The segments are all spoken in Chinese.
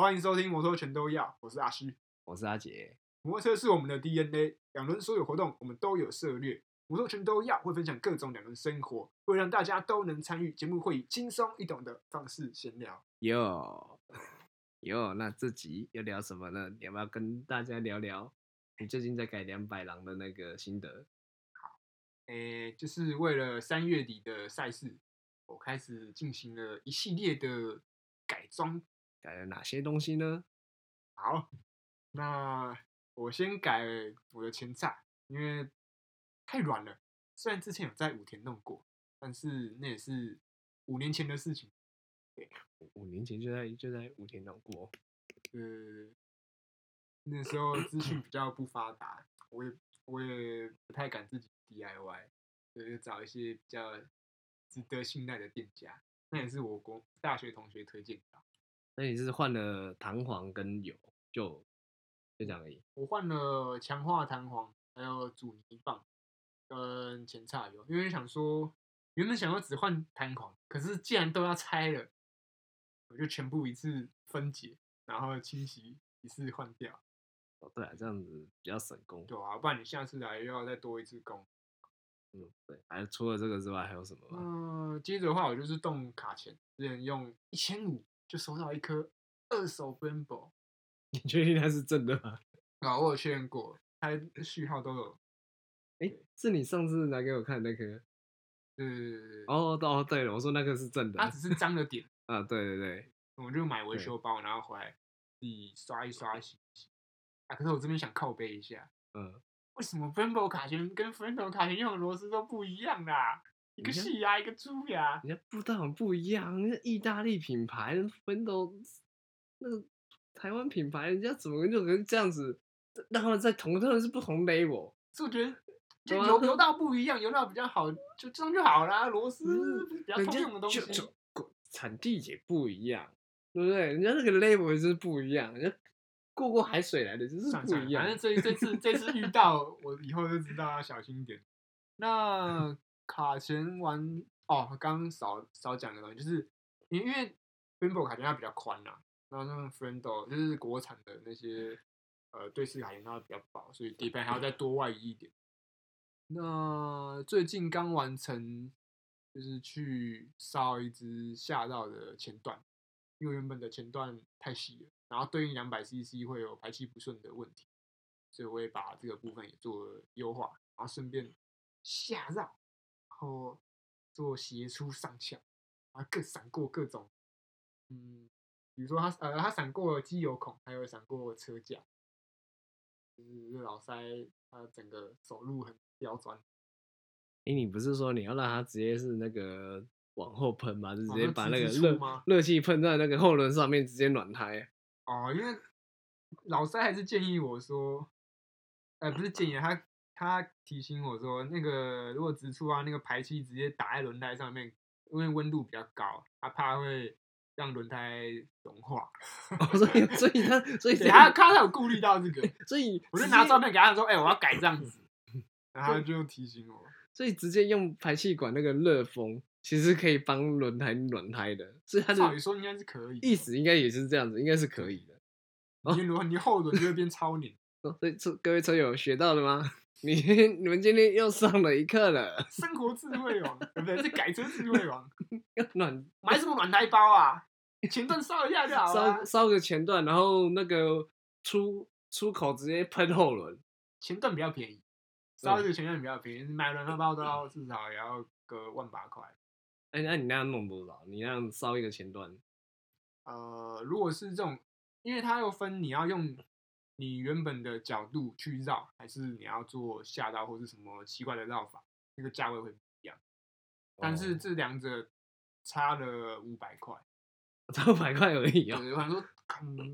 欢迎收听摩托全都要，我是阿虚。我是阿杰，摩托车是我们的 DNA，两轮所有活动我们都有涉猎。摩托全都要会分享各种两轮生活，会让大家都能参与。节目会以轻松易懂的方式闲聊。哟哟，那这集要聊什么呢？你要不要跟大家聊聊你最近在改两百郎的那个心得？好诶，就是为了三月底的赛事，我开始进行了一系列的改装。改了哪些东西呢？好，那我先改我的前菜，因为太软了。虽然之前有在武田弄过，但是那也是五年前的事情。对五年前就在就在武田弄过，呃，那时候资讯比较不发达，我也我也不太敢自己 DIY，所以就找一些比较值得信赖的店家。那也是我国大学同学推荐的。那你是换了弹簧跟油，就就这样而已。我换了强化弹簧，还有阻尼棒跟前叉油，因为想说原本想要只换弹簧，可是既然都要拆了，我就全部一次分解，然后清洗一次换掉。哦，对啊，这样子比较省工。对啊，不然你下次来又要再多一次工。嗯，对。还除了这个之外还有什么吗？嗯，接着的话我就是动卡钳，之前用一千五就收到一颗二手 Brembo，你确定它是真的吗？啊，我有确认过，它序号都有。哎，是你上次拿给我看那颗？对对对对。哦，哦，对了，我说那个是正的。它只是脏了点。啊，对对对。我就买维修包，然后回来自己刷一刷洗一洗。啊，可是我这边想靠背一下。嗯。为什么 Brembo 卡钳跟 Brembo 卡钳用的螺丝都不一样啦？一个细牙，一个粗牙。人家不当不一样，人家意大利品牌 Brembo，那个台湾品牌，人家怎么就能这样子？让他们在同，他们是不同 level。所以我觉得，就油油道不一样，油道比较好，就这样就好啦。螺丝比较通用的东西，产地也不一样，对不对？人家那个 level 就是不一样，人家。过过海水来的，就是不一样。反正这这次这次遇到，我以后就知道要小心一点。那卡钳玩哦，刚少少讲的东西，就是因为 f r e n d o 卡钳它比较宽呐，然后那个 Friendo 就是国产的那些呃对视卡钳它比较薄，所以底盘还要再多外移一点。那最近刚完成，就是去烧一只下道的前段，因为原本的前段太细了。然后对应两百 CC 会有排气不顺的问题，所以我会把这个部分也做优化，然后顺便下绕，后做斜出上翘，啊，各闪过各种，嗯，比如说它呃它闪过机油孔，还有闪过车架，就是老塞他整个走路很刁钻。哎，你不是说你要让他直接是那个往后喷吗？就直接把那个热热气喷在那个后轮上面，直接暖胎。哦，因为老塞还是建议我说，呃，不是建议他，他提醒我说，那个如果直出啊，那个排气直接打在轮胎上面，因为温度比较高，他怕会让轮胎融化。所以，所以他，所以他他有顾虑到这个，所以我就拿照片给他说，哎，我要改这样子，然后就提醒我，所以直接用排气管那个热风。其实可以帮轮胎暖胎的，所以他的说应该是可以，意思应该也是这样子，应该是可以的。你如果你后轮就会变超拧。所以车各位车友学到了吗？你 你们今天又上了一课了。生活智慧王，对不对？是改车智慧王。暖买什么暖胎包啊？前段烧一下就好了。烧烧个前段，然后那个出出口直接喷后轮。前段比较便宜，烧一个前段比较便宜，买暖胎包都要至少也要个万八块。哎，那你那样弄多少？你那样烧一个前段？呃，如果是这种，因为它又分你要用你原本的角度去绕，还是你要做下绕或是什么奇怪的绕法，那个价位会不一样。但是这两者差了五百块，差五百块而已啊！我想说，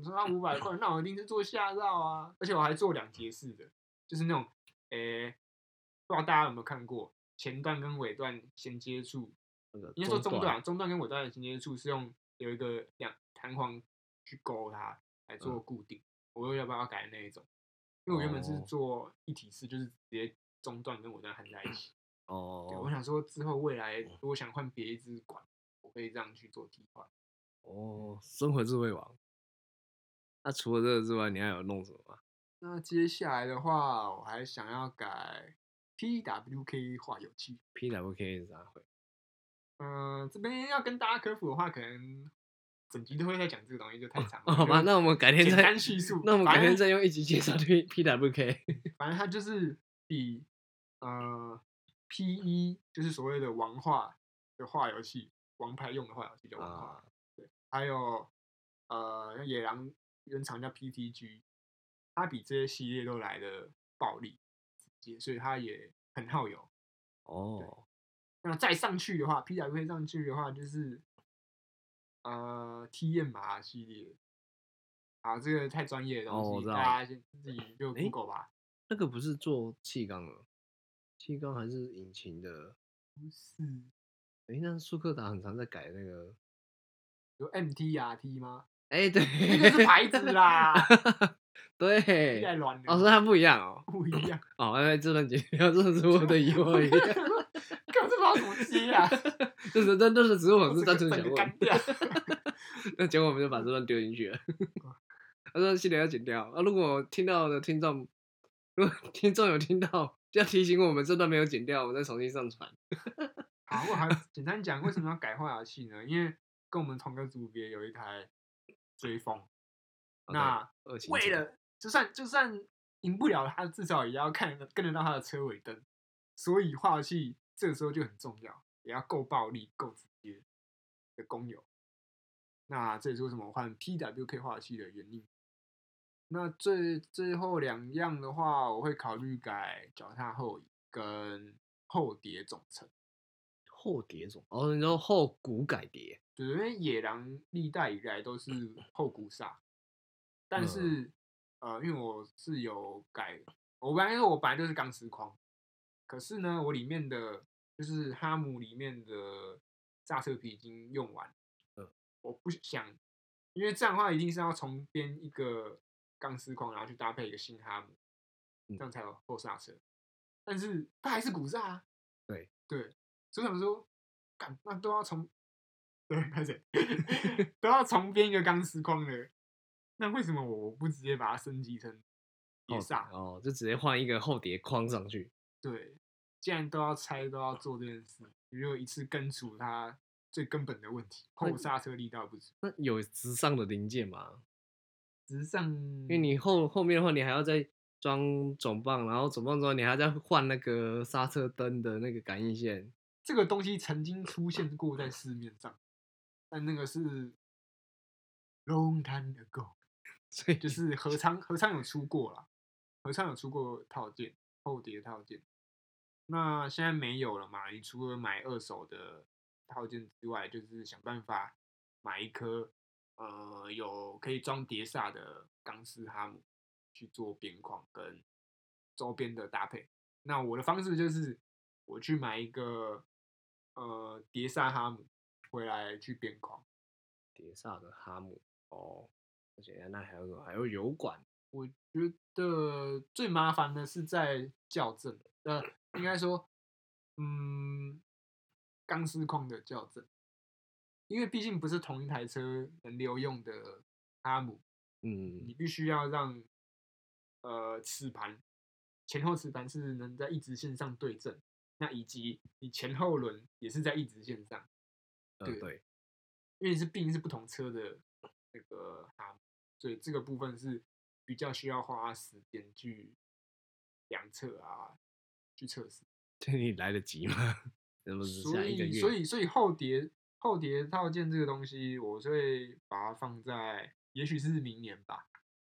差五百块，那我一定是做下绕啊！而且我还做两节式的，就是那种，诶，不知道大家有没有看过前段跟尾段衔接处。应该说中段，中段跟尾段的衔接处是用有一个两弹簧去勾它来做固定。我又要不要改那一种？因为我原本是做一体式，就是直接中段跟尾段焊在一起。哦。我想说之后未来如果想换别一支管，我可以这样去做替换。哦，生活智慧王。那除了这个之外，你还有弄什么吗？那接下来的话，我还想要改 PWK 化油器。PWK 是啥会？嗯、这边要跟大家科普的话，可能整集都会在讲这个东西，就太长了。哦，好吧，那我们改天简再单叙述。那我们改天再用一集介绍 P PWK。反正它就是比呃 P 一就是所谓的王化的化游戏，王牌用的化游戏叫王化，啊，对，还有呃像野狼原厂叫 PTG，它比这些系列都来的暴力直接，所以它也很耗油。哦，那再上去的话，PWK 上去的话就是呃 T M 马系列。啊，这个太专业的东西，哦我知道大家先自己就诶 Google 吧。那个不是做气缸的，气缸还是引擎的？不是诶，那苏克达很常在改那个。有 MTRT 吗？哎，对，那个是牌子啦，对，太乱了。哦，所以它不一样哦。不一样，哦，哎，这段剪掉，这是我的疑惑而已。根本不知道怎么接啊！就是，但但是只是我是单纯整想问。那结果我们就把这段丢进去了。他说系列要剪掉啊！如果听到的听众，如果听众有听到，就要提醒我们这段没有剪掉，我们再重新上传。好，我还 简单讲为什么要改化油器呢？因为跟我们同个组别有一台追风，哦那为了就算就算赢不了他，至少也要看得跟得到他的车尾灯，所以化油器这个时候就很重要，也要够暴力、够直接的工友。那这也是为什么我换 PWK 化油器的原因。那最最后两样的话，我会考虑改脚踏后椅跟后碟总成。后碟总，哦，然后后骨改碟，对，因为野狼历代以来都是 后鼓刹，但是、呃，因为我是有改，我本来说我本来就是钢丝框，可是呢，我里面的就是哈姆里面的刹车皮已经用完，嗯，我不想，因为这样的话一定是要重编一个钢丝框，然后去搭配一个新哈姆，嗯这样才有后刹车，但是它还是鼓刹啊，对对，所以我想说，干那都要重，对，开始 都要重编一个钢丝框的，那为什么我不直接把它升级成碟后刹？哦，就直接换一个后碟框上去。对，既然都要拆，都要做这件事，你就一次根除它最根本的问题，后刹车力道不足。那有直上的零件吗？直上，因为你后后面的话，你还要再装总泵，然后总泵之后，你还要再换那个刹车灯的那个感应线。这个东西曾经出现过在市面上，但那个是 long time ago。所以就是合昌合昌有出过啦，合昌有出过套件后碟套件，那现在没有了嘛？你除了买二手的套件之外，就是想办法买一颗呃有可以装碟刹的钢丝哈姆去做边框跟周边的搭配。那我的方式就是我去买一个呃碟刹哈姆回来去边框。碟刹的哈姆哦，而且那还有什么？还有油管我觉得最麻烦的是在校正，呃，应该说，嗯，钢丝框的校正，因为毕竟不是同一台车能留用的哈姆，嗯你必须要让呃齿盘前后齿盘是能在一直线上对正，那以及你前后轮也是在一直线上，对呃对，因为是毕竟是不同车的那个哈姆，所以这个部分是比较需要花时间去量测啊，去测试。这你来得及吗？所下一个月？以，所以，所以后碟后碟套件这个东西，我是会把它放在，也许是明年吧，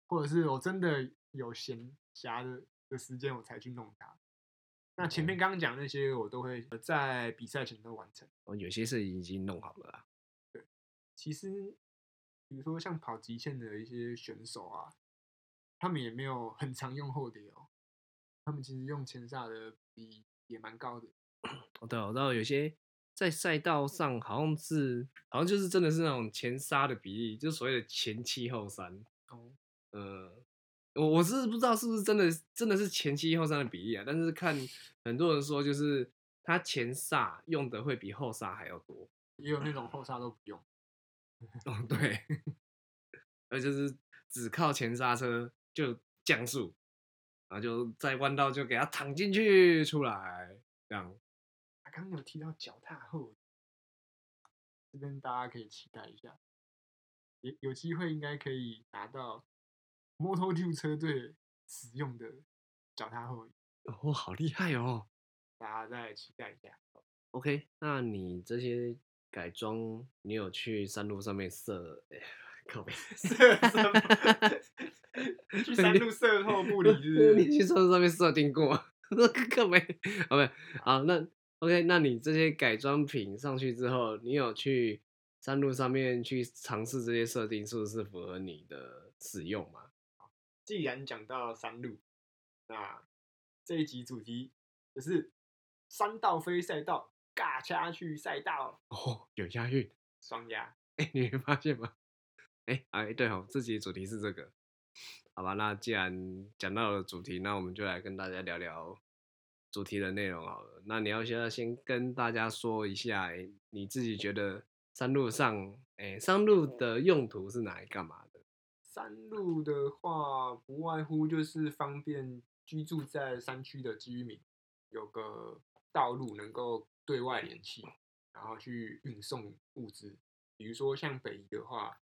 或者是我真的有闲暇的的时间，我才去弄它。那前面刚刚讲那些，我都会在比赛前都完成。哦，有些是已经弄好了对。其实，比如说像跑极限的一些选手啊，他们也没有很常用后碟哦，他们其实用前刹的比也蛮高的。哦，对，我知道有些在赛道上好像是，好像就是真的是那种前刹的比例，就是所谓的前七后三。哦，呃，我我是不知道是不是真的真的是前七后三的比例啊，但是看很多人说，就是他前刹用的会比后刹还要多。也有那种后刹都不用。哦，对，而就是只靠前刹车就降速，然后就在弯道就给他躺进去出来，这样。他刚刚有提到脚踏后，这边大家可以期待一下，有有机会应该可以拿到 Moto Two 车队使用的脚踏后椅，哦，好厉害哦！大家再期待一下。OK，那你这些改装，你有去山路上面设？哎靠背，射什么？去山路射后 不理是不是？你去山路上面设定过吗？靠背，好没？好，那 OK，那你这些改装品上去之后，你有去山路上面去尝试这些设定，是不是符合你的使用嘛？既然讲到山路，那这一集主题就是山道非赛道，尬掐去赛道，哦，有押韵，双押。哎、你没发现吗？哎、哎，对哦，这集主题是这个，好吧？那既然讲到了主题，那我们就来跟大家聊聊主题的内容好了。那你要现在先跟大家说一下，你自己觉得山路上，哎，山路的用途是拿来干嘛的？山路的话，不外乎就是方便居住在山区的居民有个道路能够对外联系，然后去运送物资。比如说像北宜的话，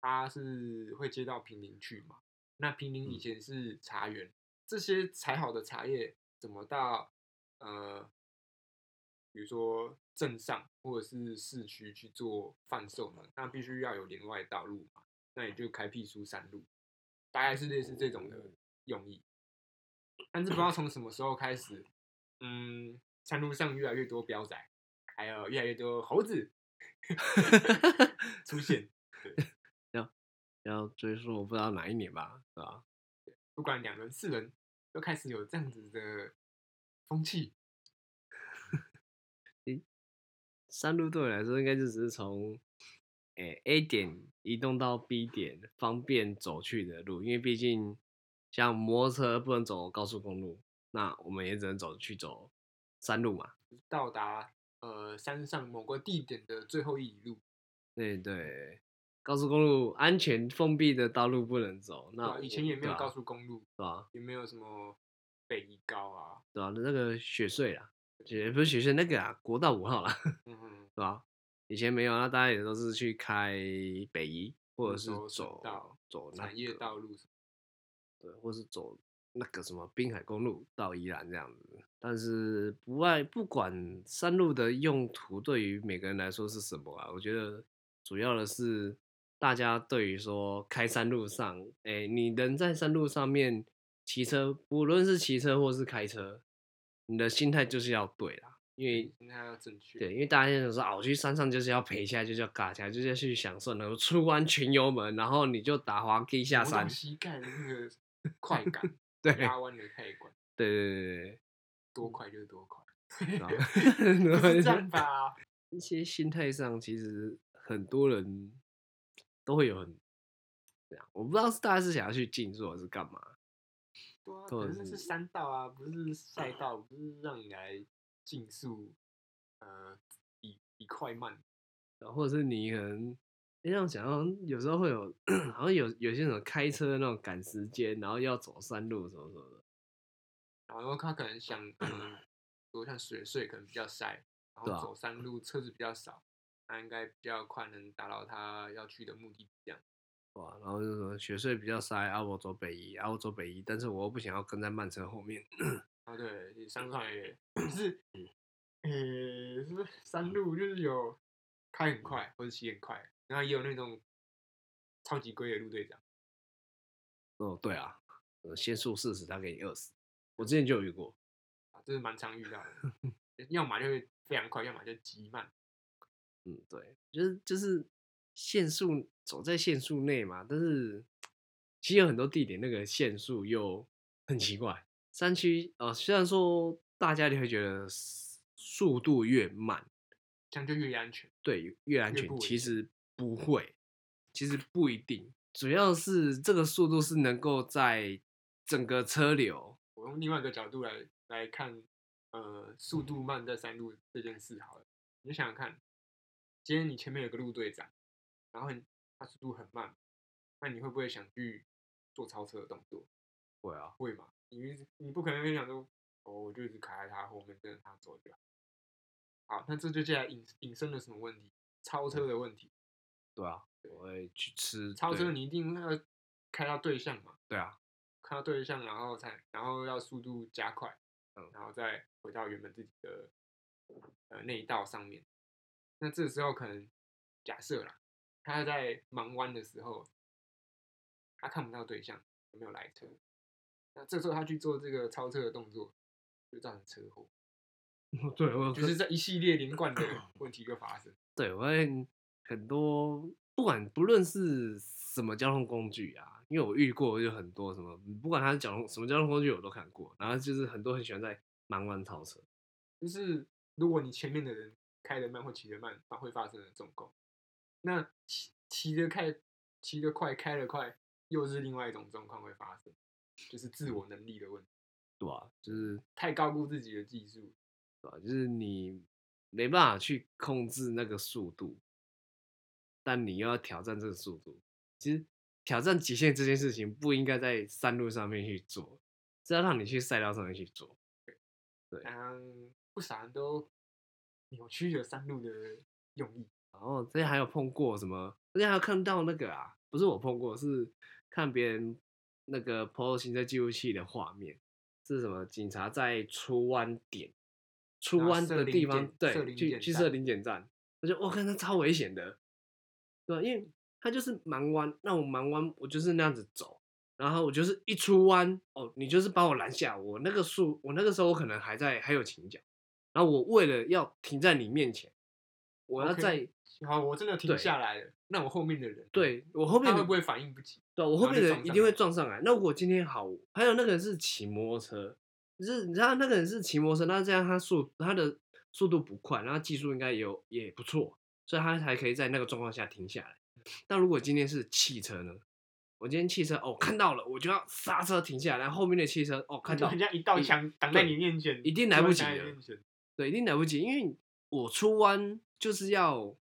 它是会接到平林去嘛，那平林以前是茶园，这些采好的茶叶怎么到呃，比如说镇上或者是市区去做贩售呢？那必须要有连外道路嘛。那也就开辟出山路，大概是类似这种的用意。但是不知道从什么时候开始，嗯，山路上越来越多标仔，还有越来越多猴子 出现。要追溯我不知道哪一年吧，是吧？不管两人、四人，都开始有这样子的风气。山路对我来说，应该就只是从诶、A 点移动到 B 点，方便走去的路。因为毕竟像摩托车不能走高速公路，那我们也只能走去走山路嘛。到达呃山上某个地点的最后一里路，对对，高速公路安全封闭的道路不能走。那啊以前也没有高速，公路，对吧、也没有什么北宜高啊，对吧、那个雪隧啦，也不是雪隧那个啊，国道五号啦，对吧、以前没有，那大家也都是去开北宜，或者是走省走道走那产业道路什么对，或是走那个什么滨海公路到宜兰这样子。但是不外不管山路的用途对于每个人来说是什么啊，我觉得主要的是大家对于说开山路上，哎、你人在山路上面骑车，不论是骑车或是开车，你的心态就是要对啦，因为心态要正确。对，因为大家想说啊，我去山上就是要陪下，就是要尬起来，就是要去享受那个出弯全油门，然后你就打滑 K 下山，膝盖的那个快感，对压弯的快感，对对对对多快就是多快，是这样吧？一些心态上，其实很多人都会有很这样，我不知道是大家是想要去竞速，还是干嘛。对啊，可是是山道啊，不是赛道，不是让你来竞速，呃，比比快慢。然后或者是你可能，哎，这样想，到有时候会有，好像有有些人开车那种赶时间，然后要走山路什么什么的，然后他可能想，嗯，比如像水水可能比较晒，然后走山路车子比较少，那应该比较快能达到他要去的目的地。这样，哇，然后就说雪隧比较塞，啊，我走北宜，啊，我走北宜，但是我又不想要跟在慢车后面，啊，对，山路上 也是，呃，是不是山路就是有开很快或者骑很快，然后也有那种超级龟的路队长。哦，对啊，呃限速四十，他给你二十，我之前就有遇过，啊，这是蛮常遇到的，要么就会非常快，要么就极慢。嗯，对，就是就是限速走在限速内嘛，但是其实有很多地点那个限速又很奇怪。山区呃，虽然说大家就会觉得速度越慢，这样就越安全。对越安全，其实不会，其实不一定，主要是这个速度是能够在整个车流我用另外一个角度来来看，呃，速度慢在山路这件事好了，你想想看，今天你前面有个路队长，然后你他速度很慢，那你会不会想去做超车的动作？会啊，会嘛？你你不可能会想说，哦，我就一直卡在他后面，跟着他走就好。好，那这就接下来引引申了什么问题？超车的问题。对啊，我会去吃超车，你一定要开到对象嘛，对啊，开到对象，然后才然后要速度加快，嗯然后再回到原本自己的呃内道上面。那这时候可能假设啦，他在盲弯的时候，他看不到对象有没有来车，那这时候他去做这个超车的动作，就造成车祸，对我就是这一系列连贯的问题就发生。对，我会很多，不管不论是什么交通工具啊，因为我遇过就很多什么，不管它是交通什么交通工具我都看过，然后就是很多很喜欢在盲弯超车，就是如果你前面的人开得慢或骑得慢，它会发生的状况。那骑骑得开、骑得快、开得快，又是另外一种状况会发生，就是自我能力的问题，对吧、就是太高估自己的技术。对吧、就是你没办法去控制那个速度，但你又要挑战这个速度。其实挑战极限这件事情不应该在山路上面去做，是要让你去赛道上面去做。对嗯，不少人都扭曲了山路的用意。然后之前还有碰过什么，之前还有看到那个啊，不是我碰过，是看别人那个 PO 行车记录器的画面，是什么？警察在出弯点、出弯的地方对，去去设零检站，我觉得我看那超危险的，对吧？因为他就是盲弯，那我盲弯我就是那样子走，然后我就是一出弯，哦，你就是把我拦下，我那个速，我那个时候我可能还在还有倾角，然后我为了要停在你面前，我要在。好，我真的停下来了，那我后面的人，对我后面的人会不会反应不及？对我后面的人一定会撞上来。那我今天好，还有那个人是骑摩托车，就是你知道那个人是骑摩托车，那这样他速他的速度不快，然后技术应该也有也不错，所以他才可以在那个状况下停下来。但如果今天是汽车呢？我今天汽车哦看到了，我就要刹车停下来，然后后面的汽车哦看到就很像一道墙挡在你面前，一定来不及了对，一定来不及，因为我出弯就是要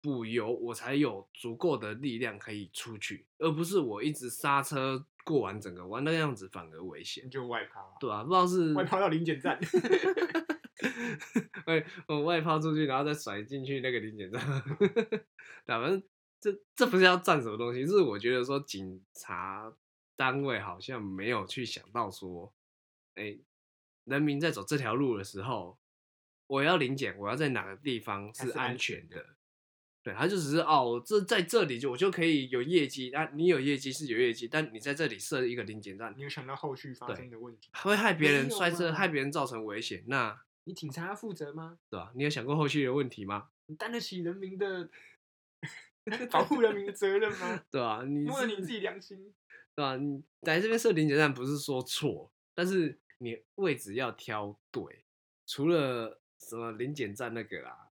补油，我才有足够的力量可以出去，而不是我一直刹车过完整个弯，那个样子反而危险。就外抛啊，对啊，不知道是外抛到零检站，哎，我外抛出去，然后再甩进去那个零检站。对啊，反正这这不是要占什么东西，是我觉得说警察单位好像没有去想到说，哎，人民在走这条路的时候，我要临检，我要在哪个地方是是安安全的。对，他就只是哦，这在这里就我就可以有业绩，啊，你有业绩是有业绩，但你在这里设一个零检站，你有想到后续发生的问题？会害别人摔车，害别人造成危险，那你警察要负责吗？对吧？你有想过后续的问题吗？你担得起人民的 保护人民的责任吗？对吧？你是摸了你自己良心，对吧？你来这边设零检站不是说错，但是你位置要挑对。除了什么零检站那个啦，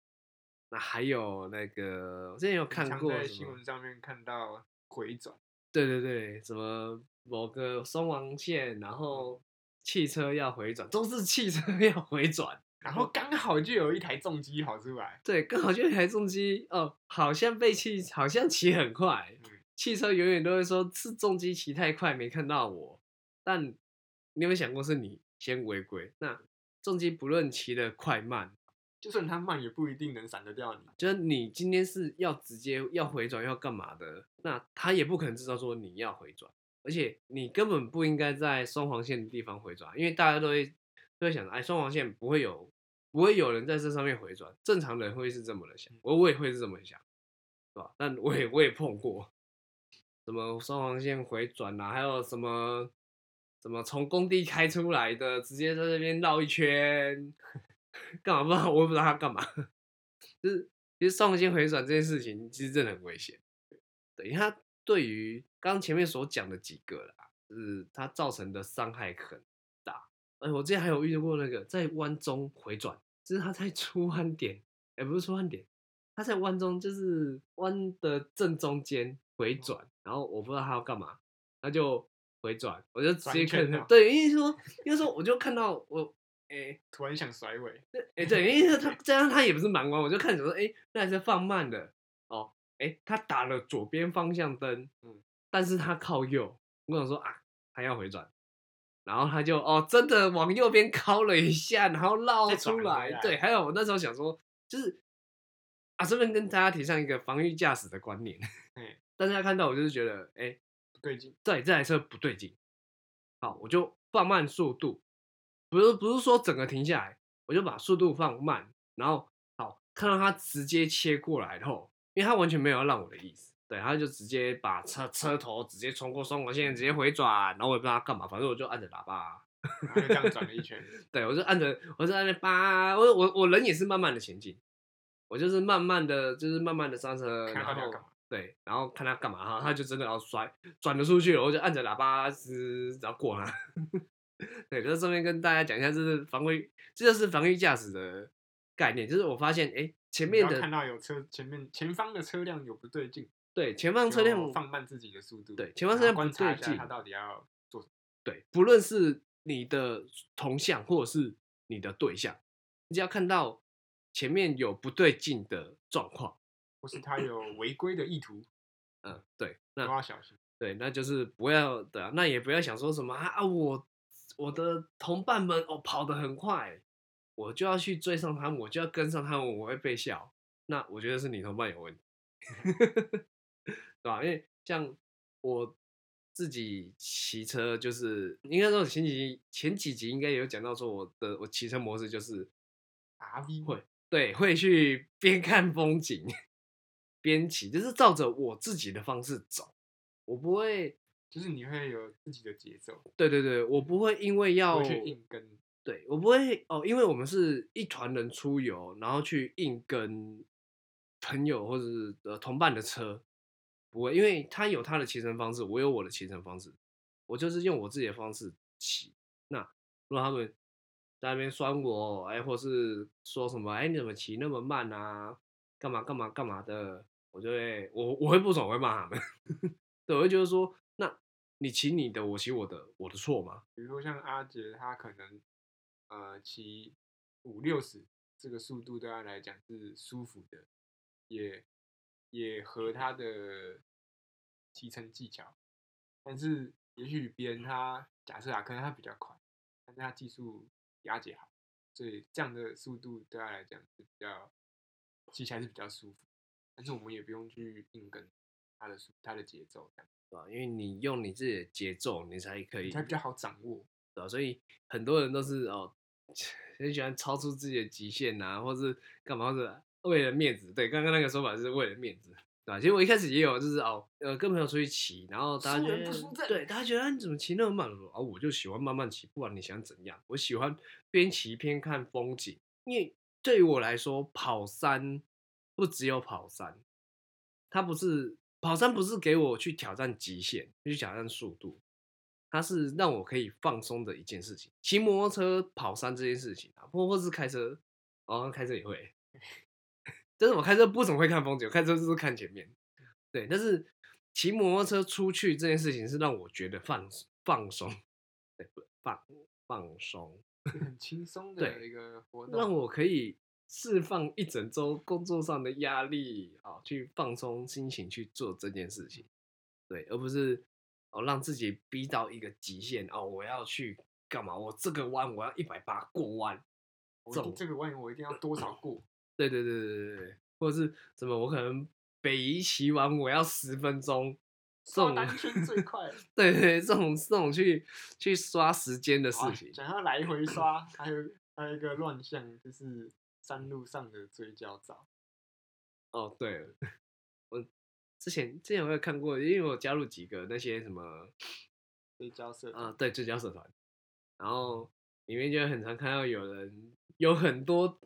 那还有那个我之前有看过在新闻，上面看到回转，对对对，什么某个双黄线，然后汽车要回转，都是汽车 要回转。然后刚好就有一台重机跑出来，对，刚好就有一台重机哦，好像被汽，好像骑很快，嗯汽车永远都会说是重机骑太快没看到我，但你有没有想过是你先违规？那重机不论骑的快慢，就算他慢也不一定能闪得掉你。就是你今天是要直接要回转要干嘛的，那他也不可能知道说你要回转，而且你根本不应该在双黄线的地方回转，因为大家都会都会想，哎，双黄线不会有不会有人在这上面回转，正常人会是这么的想，我我也会是这么想，对吧？但我也我也碰过，什么双黄线回转啊，还有什么什么从工地开出来的，直接在这边绕一圈，干嘛不知道？我也不知道他干嘛。就是其实双黄线回转这件事情，其实真的很危险。对，因为它对于刚刚前面所讲的几个啦，就是它造成的伤害很大。哎，我之前还有遇到过那个在弯中回转，就是他在出弯点，哎，不是出弯点，他在弯中就是弯的正中间回转，然后我不知道他要干嘛，他就回转，我就直接看对，因为说，因为说我就看到我，哎，突然想甩尾，哎、对，因为他这样他也不是盲弯，我就看着说，哎、那还是放慢的哦，哎、他打了左边方向灯，嗯但是他靠右，我想说啊，他要回转，然后他就哦，真的往右边靠了一下，然后绕出来。对，还有我那时候想说，就是啊，顺便跟大家提倡一个防御驾驶的观念。哎，但是他看到我就是觉得，哎、不对劲，对，这台车不对劲，好，我就放慢速度，不是不是说整个停下来，我就把速度放慢，然后好看到他直接切过来后，因为他完全没有要让我的意思，对，他就直接把车车头直接冲过双黄线，直接回转，然后我也不知道他干嘛，反正我就按着喇叭，然后就这样转了一圈，对我就按着，我就按着叭，我我我人也是慢慢的前进，我就是慢慢的，就是慢慢的刹车，他然后。对，然后看他干嘛哈，他就真的要摔，转了出去了，我就按着喇叭是，然后过他。对，就顺便跟大家讲一下，这是防卫，这就是防御驾驶的概念。就是我发现，哎，前面的看到有车前面前方的车辆有不对劲，对前方车辆放慢自己的速度，对前方车辆观察一下他到底要做什么。对，不论是你的同向或者是你的对象，你只要看到前面有不对劲的状况，或是他有违规的意图，嗯，对，都那要小心。对，那就是不要对啊，那也不要想说什么啊啊，我我的同伴们哦跑得很快，我就要去追上他们，我就要跟上他们，我会被笑。那我觉得是你同伴有问题，对吧？因为像我自己骑车，就是应该说前几集前几集应该有讲到说我的我骑车模式就是 R V 会对会去边看风景边骑，就是照着我自己的方式走，我不会。就是你会有自己的节奏，对对对，我不会因为要去硬跟。对我不会哦，因为我们是一团人出游，然后去硬跟朋友或者是呃同伴的车，不会，因为他有他的骑乘方式，我有我的骑乘方式，我就是用我自己的方式骑。那如果他们在那边酸我，哎，或是说什么，哎，你怎么骑那么慢啊？干嘛干嘛干嘛的，我就会我我会不爽，我会骂他们。对，我会觉得说，那你骑你的，我骑我的，我的错吗？比如说像阿杰，他可能呃骑五六十这个速度对他来讲是舒服的，也也和他的骑乘技巧。但是也许别人他假设啊，可能他比较快，但是他技术比阿杰好，所以这样的速度对他来讲是比较骑起来是比较舒服。但是我们也不用去硬跟他的速他的节奏，这样对吧？因为你用你自己的节奏，你才可以，才比较好掌握。对吧？所以很多人都是哦，很喜欢超出自己的极限啊，或是干嘛，或者为了面子。对，刚刚那个说法是为了面子，对吧？其实我一开始也有，就是哦，呃，跟朋友出去骑，然后大家觉得不输阵对，大家觉得、啊、你怎么骑那么慢？我说啊，我就喜欢慢慢骑，不管你想怎样，我喜欢边骑边看风景。因为对于我来说，跑山不只有跑山，它不是跑山，不是给我去挑战极限，去挑战速度，它是让我可以放松的一件事情。骑摩托车跑山这件事情啊，或或是开车，哦，开车也会，但是我开车不怎么会看风景，我开车就是看前面。对，但是骑摩托车出去这件事情是让我觉得放放松，对，放放松，是很轻松对的一个活动，让我可以释放一整周工作上的压力，啊，去放松心情去做这件事情，对，而不是哦让自己逼到一个极限哦，我要去干嘛？我这个弯我要一百八过弯，我这种这个弯我一定要 多少过，对对对对对对，或者是什么我可能北移骑完我要十分钟，这种刷单 圈最快。对对这种这种去去刷时间的事啊情，想要来回刷，还有还有一个乱象，就是山路上的追焦照。哦，对了，我之前之前我有看过，因为我加入几个那些什么追焦社啊、对，追焦社团，然后里面就很常看到有人有很多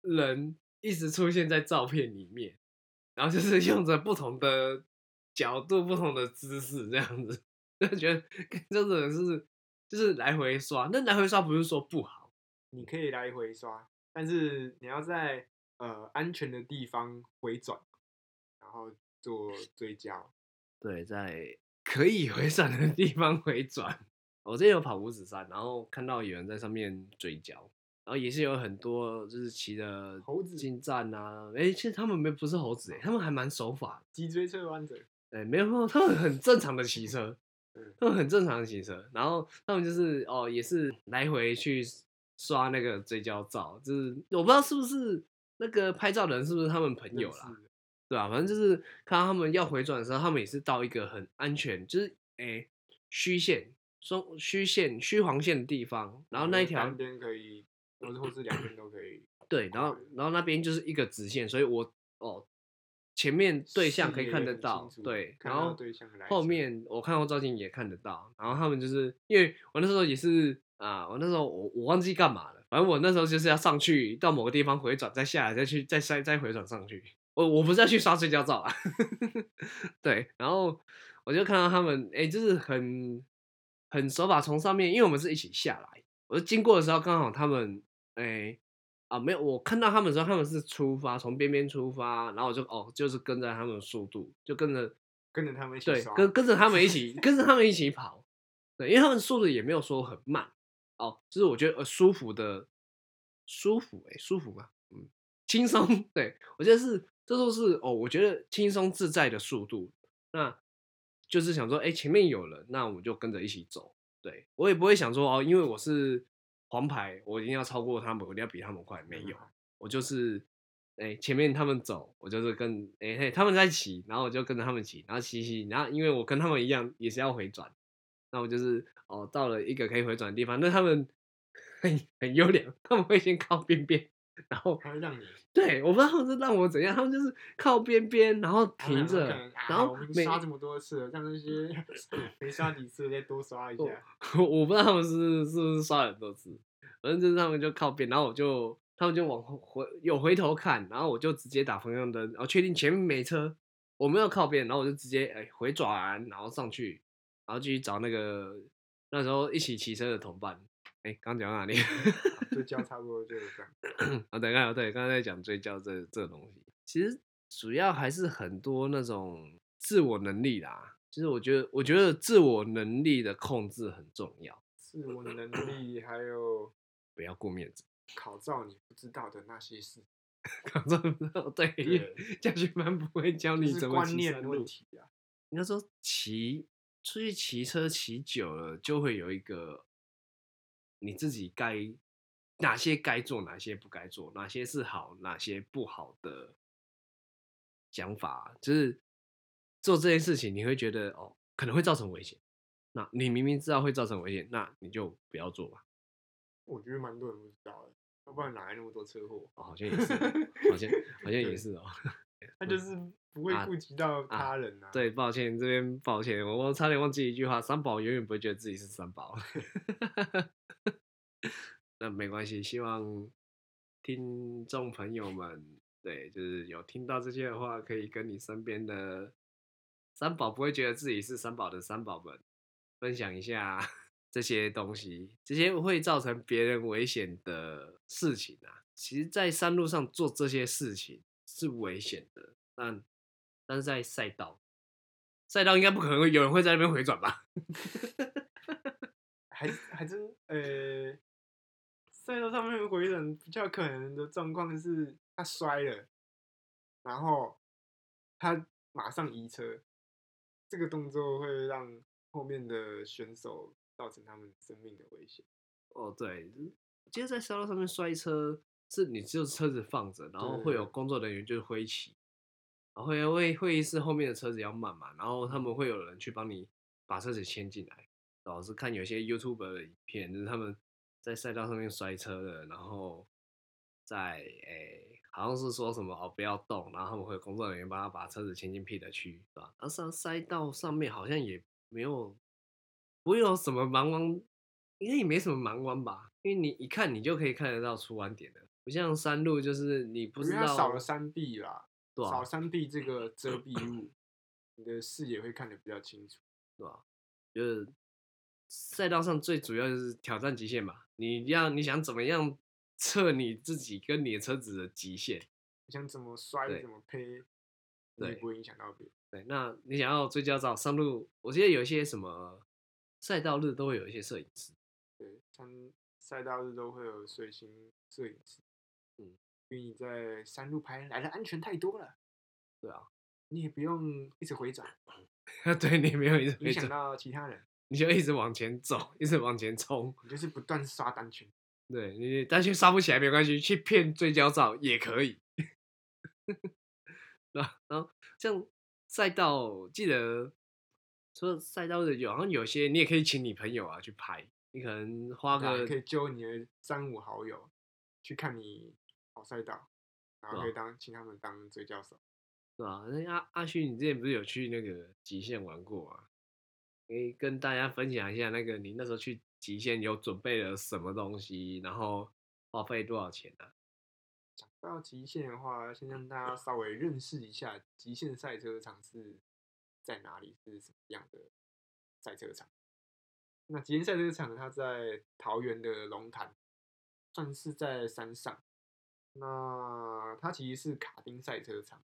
人一直出现在照片里面，然后就是用着不同的角度、不同的姿势这样子，就觉得跟这种人是就是来回刷，那来回刷不是说不好，你可以来回刷，但是你要在呃安全的地方回转，然后做追焦。对，在可以回转的地方回转。我之前有跑五指山，然后看到有人在上面追焦，然后也是有很多就是骑的猴子进站啊，哎、其实他们没不是猴子哎、他们还蛮守法。脊椎侧弯者，哎，没有，他们很正常的骑车 嗯，他们很正常的骑车，然后他们就是哦，也是来回去刷那个追焦照，就是我不知道是不是那个拍照的人是不是他们朋友啦，对吧、反正就是看到他们要回转的时候，他们也是到一个很安全，就是哎虚线、双虚线、虚黄线的地方，然后那一条单边可以，或者或是两边都可以。对，然后然后那边就是一个直线，所以我哦前面对象可以看得到对，然后后面我看后照镜也看得到，然后他们就是因为我那时候也是啊，我那时候我我忘记干嘛了，反正我那时候就是要上去到某个地方回转，再下来再去再再再回转上去，我我不是要去刷睡觉照啊，对，然后我就看到他们哎、就是很很手法从上面，因为我们是一起下来，我就经过的时候刚好他们哎。啊，没有，我看到他们的时候，他们是出发，从边边出发，然后我就哦，就是跟着他们的速度，就跟着跟着他们一起对，跟跟着他们一起，跟着他们一起跑，对，因为他们速度也没有说很慢，哦，就是我觉得呃舒服的，舒服哎、舒服吧，嗯，轻松，对我觉得是，这都是哦，我觉得轻松自在的速度，那就是想说，哎、前面有人，那我们就跟着一起走，对我也不会想说哦，因为我是黄牌，我一定要超过他们，我一定要比他们快，没有，我就是，哎、前面他们走，我就是跟，哎、嘿，他们在骑，然后我就跟着他们骑，然后骑骑，然后因为我跟他们一样也是要回转，那我就是哦，到了一个可以回转的地方，那他们很 很优良，他们会先靠边边，然后他会让你对，我不知道他们是让我怎样，他们就是靠边边，然后停着，啊然后每我们刷这么多次了，让那些 没刷几次的再多刷一下。我我不知道他们是是不是刷了很多次，反正就是他们就靠边，然后我就他们就往后回有回头看，然后我就直接打方向灯，然后确定前面没车，我没有靠边，然后我就直接哎、回转，然后上去，然后继续找那个那时候一起骑车的同伴。哎、刚讲到哪里？追焦差不多就是这样。啊，对，刚才对，刚才在讲追焦这这个东西，其实主要还是很多那种自我能力啦。就是我觉得，我觉得自我能力的控制很重要，自我能力还有 不要过面子。考照你不知道的那些事，考照对，因为驾训班不会教你怎么骑观念。问题啊。应该说骑出去骑车骑久了，就会有一个你自己该哪些该做，哪些不该做，哪些是好，哪些不好的想法。就是做这件事情，你会觉得哦，可能会造成危险。那你明明知道会造成危险，那你就不要做吧。我觉得蛮多人不知道的，要不然哪来那么多车祸？哦，好像也是哦，好像好像也 是哦。他就是不会啊顾及到他人啊。对，抱歉，这边抱歉，我我差点忘记一句话：三宝永远不会觉得自己是三宝。那没关系，希望听众朋友们，对，就是有听到这些的话，可以跟你身边的三宝不会觉得自己是三宝的三宝们分享一下 这些东西，这些会造成别人危险的事情啊。其实，在山路上做这些事情是危险的，但但是在赛道，赛道应该不可能会有人会在那边回转吧？还还真呃，赛道上面回转比较可能的状况是他摔了，然后他马上移车，这个动作会让后面的选手造成他们生命的危险。哦，对，其实，在赛道上面摔车，是你就车子放着，然后会有工作人员就是挥旗，然后会会会议室后面的车子要慢嘛，然后他们会有人去帮你把车子牵进来。老是看有些 YouTube 的影片，就是他们在赛道上面摔车的，然后在诶、好像是说什么哦不要动，然后他们会有工作人员帮他把车子牵进 pit 区，对吧？而上赛道上面好像也没有不会有什么盲弯，应该也没什么盲弯吧，因为你一看你就可以看得到出弯点的，不像山路就是你不知道少了山壁啦，对啊少山壁这个遮蔽物，你的视野会看得比较清楚。对吧？就是赛道上最主要就是挑战极限嘛，你要你想怎么样测你自己跟你的车子的极限？你想怎么摔怎么呸，你对也不会影响到别人。对，那你想要追焦照上路，我记得有一些什么赛道日都会有一些摄影师，对，像赛道日都会有随行摄影师，嗯，因为你在山路拍来的安全太多了。对啊，你也不用一直回转，对你没有一直影响到其他人，你就一直往前走，一直往前冲。你就是不断刷单圈。对你单圈刷不起来没关系，去骗追焦照也可以。然后，然后像赛道，记得除了赛道的有，好像有些你也可以请你朋友啊去拍，你可能花个啊可以揪你的三五好友去看你跑赛道，然后可以当请他们当追教手。对啊、那阿阿勋，你之前不是有去那个极限玩过吗？可以跟大家分享一下，那个你那时候去极限有准备了什么东西，然后花费多少钱啊？讲到极限的话，先让大家稍微认识一下极限赛车场是在哪里，是什么样的赛车场。那极限赛车场它在桃园的龙潭，算是在山上。那它其实是卡丁赛车场。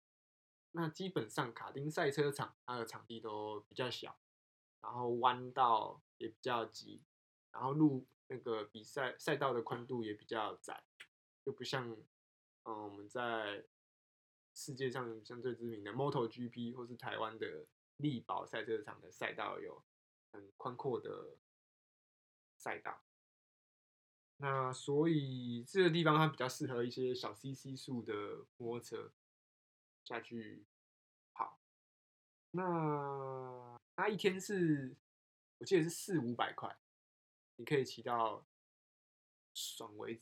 那基本上卡丁赛车场它的场地都比较小，然后弯道也比较急，然后路那个比赛赛道的宽度也比较窄，就不像嗯我们在世界上相对知名的 MotoGP 或是台湾的力宝赛车场的赛道有很宽阔的赛道。那所以这个地方它比较适合一些小 CC 数的摩托车下去跑。那它一天是，我记得是四五百块，你可以骑到爽为止。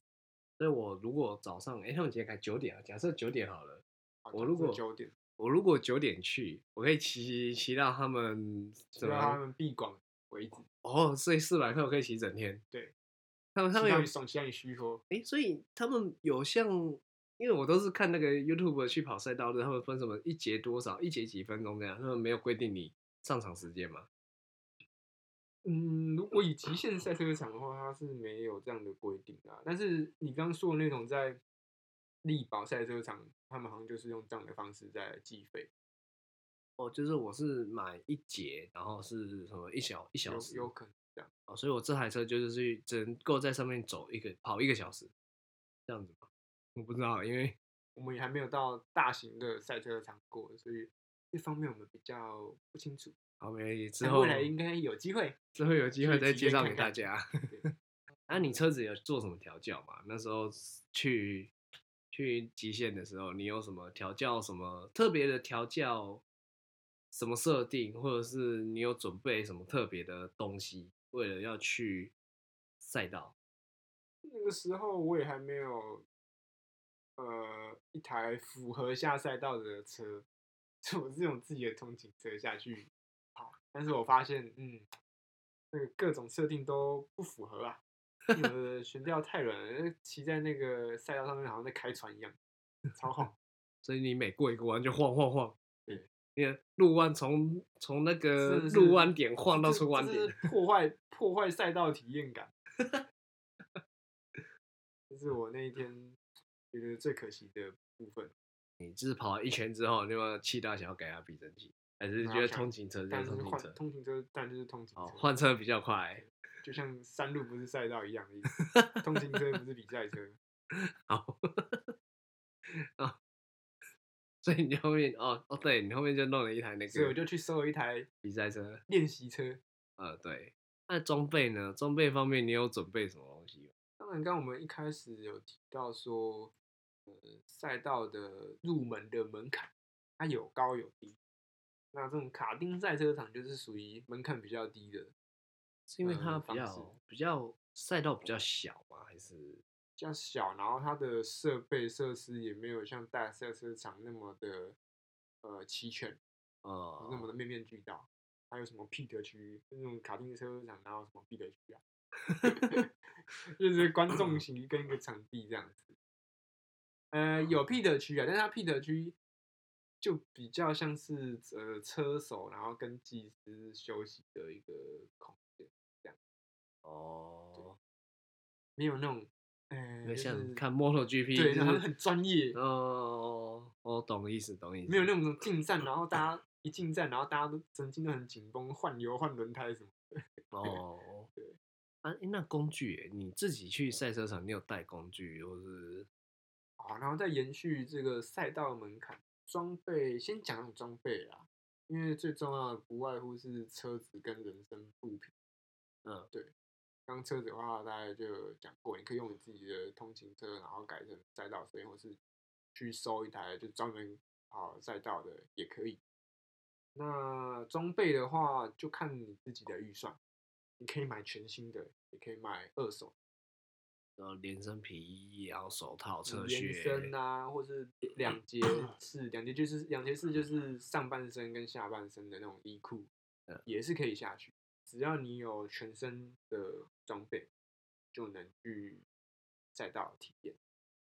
所以我如果早上，哎，他们今天开？九点啊，假设九点好了。好我如果九点，我如果九点去，我可以骑骑到他们什骑到他么？们闭馆为止。哦，所以四百块我可以骑整天。对，他们他们有骑到你你虚脱。哎，所以他们有像，因为我都是看那个 YouTube 去跑赛道的，他们分什么一节多少，一节几分钟这样，他们没有规定你上场时间嘛？嗯，如果以极限赛车场的话，它是没有这样的规定啊。但是你刚刚说的那种在力宝赛车场，他们好像就是用这样的方式在计费，哦，就是我是买一节，然后是什么一小一小有时，有可能这样。哦，所以我这台车就是去只能够在上面走一个跑一个小时，这样子吧？我不知道，因为我们也还没有到大型的赛车场过，所以这方面我们比较不清楚。好没之后未来应该有机会。之后有机会再介绍给大家。对 那、你车子有做什么调教吗？那时候去去极限的时候，你有什么调教？什么特别的调教？什么设定，或者是你有准备什么特别的东西，为了要去赛道？那个时候我也还没有，呃，一台符合下赛道的车，就我是用自己的通勤车下去跑。但是我发现，嗯，那个各种设定都不符合啊，有 的悬吊太软了，骑在那个赛道上面好像在开船一样，超 好。所以你每过一个弯就晃晃晃，对，那个路弯从从那个路弯点晃到出弯点破坏破坏赛道体验感。这是我那一天觉得最可惜的部分。你就是跑完一圈之后，你有没有气到想要改下避震器？还是觉得通勤车就但是换通勤车？通勤车，但就是通勤车。哦，换车比较快。就像山路不是赛道一样的意思，通勤车不是比赛车。好，哦，所以你后面哦哦，对你后面就弄了一台那个所以我就去收了一台比赛车。练习车。呃，对。那装备呢？装备方面你有准备什么东西吗？当然，刚刚我们一开始有提到说，呃，赛道的入门的门槛，它有高有低。那这种卡丁赛车场就是属于门槛比较低的，是因为呃它比较比较赛道比较小吗？还是比较小，然后它的设备设施也没有像大赛车场那么的呃齐全。呃那么的面面俱到。还有什么 pit 区，那种卡丁车场然后什么 pit 区啊？就是观众 席跟一个场地这样子。呃，有 pit 区啊，但是它 pit 区就比较像是呃车手，然后跟技师休息的一个空间这样，哦，没有那种呃，那像就是看 MotoGP 对，就是然后很专业，哦，我懂意思，懂意思。没有那种进站，然后大家一进站，然后大家都神经都很紧绷，换油换轮胎什么的。哦，对。啊，那工具耶，你自己去赛车场，你有带工具，或是好，然后再延续这个赛道门槛，装备先讲装备啦，因为最重要的不外乎是车子跟人身物品。嗯，对。刚车子的话，大概就讲过，你可以用你自己的通勤车，然后改成赛道车，或是去收一台就专门跑赛道的也可以。那装备的话，就看你自己的预算，你可以买全新的，也可以买二手。然后连身皮衣，然后手套、侧连靴，身啊，或是 两节式，两节就是两节式就是上半身跟下半身的那种衣裤，嗯也是可以下去。只要你有全身的装备，就能去赛道体验。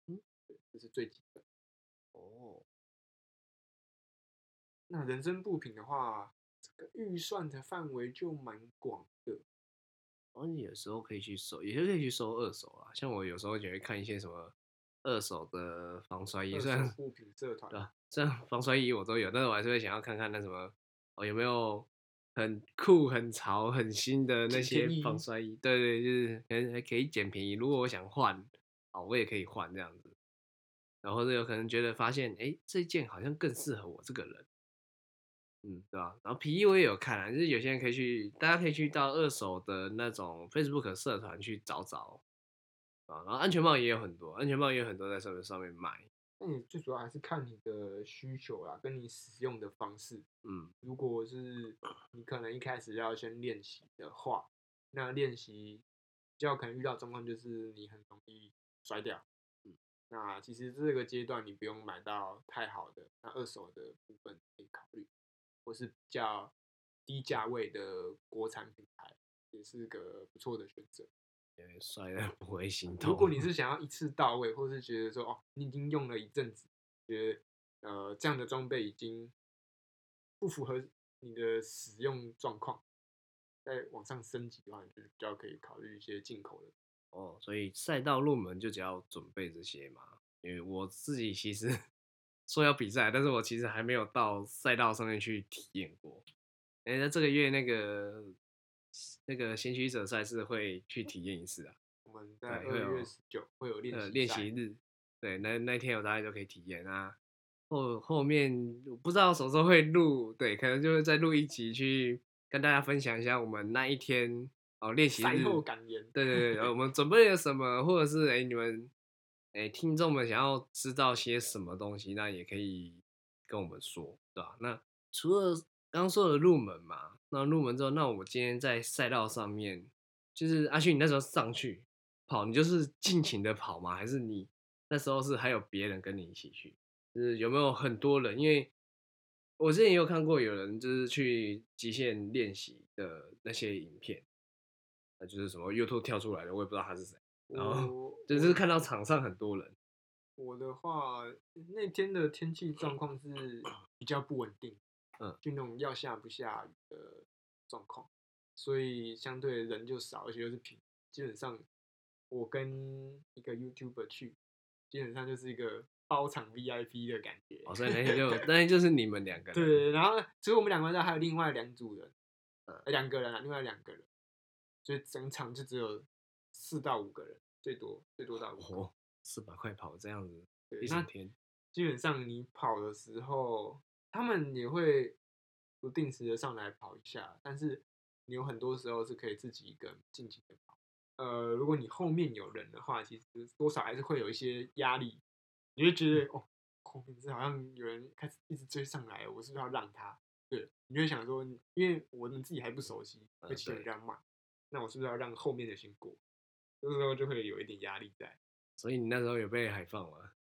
嗯，对，这是最基本。哦，那人生部品的话，这个预算的范围就蛮广的。然后你有时候可以去收，也是可以去收二手啊。像我有时候也会看一些什么二手的防摔衣，二虽然手物品社团对吧？虽然防摔衣我都有，但是我还是会想要看看那什么哦有没有很酷、很潮、很新的那些防摔衣。对对，就是可能还可以捡便宜。如果我想换，哦，我也可以换这样子。然后有可能觉得发现，哎，这件好像更适合我这个人。嗯，对吧？然后皮衣我也有看啊，就是有些人可以去，大家可以去到二手的那种 Facebook 社团去找找啊。然后安全帽也有很多，安全帽也有很多在上面上面卖。那你最主要还是看你的需求啦，跟你使用的方式。嗯，如果是 你可能一开始要先练习的话，那练习比较可能遇到状况就是你很容易摔掉。嗯，那其实这个阶段你不用买到太好的，那二手的部分可以考虑，或是比较低价位的国产品牌，也是个不错的选择。摔了不会心痛。如果你是想要一次到位，或是觉得说哦，你已经用了一阵子，觉得呃这样的装备已经不符合你的使用状况，再往上升级的话，你就比较可以考虑一些进口的。哦，所以赛道入门就只要准备这些嘛。因为我自己其实说要比赛，但是我其实还没有到赛道上面去体验过。哎，那这个月那个那个先驱者赛事会去体验一次啊。我们在二月十九会有练呃习练习日，对，那那天有大家就可以体验啊。后后面我不知道什么时候会录，对，可能就会再录一集去跟大家分享一下我们那一天哦练习赛日后感言。对对对，呃我们准备了什么，或者是哎、你们哎、听众们想要知道些什么东西，那也可以跟我们说，对吧？那除了刚刚说的入门嘛，那入门之后，那我今天在赛道上面，就是阿勋，你那时候上去跑，你就是尽情的跑吗？还是你那时候是还有别人跟你一起去？就是有没有很多人？因为我之前也有看过有人就是去极限练习的那些影片，那就是什么 YouTube 跳出来的，我也不知道他是谁，然后就是看到场上很多人，我的话，那天的天气状况是比较不稳定，嗯，就那种要下不下雨的状况，所以相对人就少，而且又是平，基本上我跟一个 YouTuber 去，基本上就是一个包场 VIP 的感觉。哦，所以那天就那天就是你们两个 人，对，然后除了我们两个人还有另外两组人，嗯。呃两个人啊，另外两个人，所以整场就只有四到五个人，最多最多到五个。哦，四百块跑这样子一整天，基本上你跑的时候，他们也会不定时的上来跑一下，但是你有很多时候是可以自己一个人尽情的跑。呃，如果你后面有人的话，其实多少还是会有一些压力，你会觉得哦，后面是好像有人开始一直追上来，我是不是要让他？对，你会想说，因为我们自己还不熟悉，嗯会骑得比较慢，那我是不是要让后面的先过？这时候就会有一点压力在。所以你那时候有被海放吗？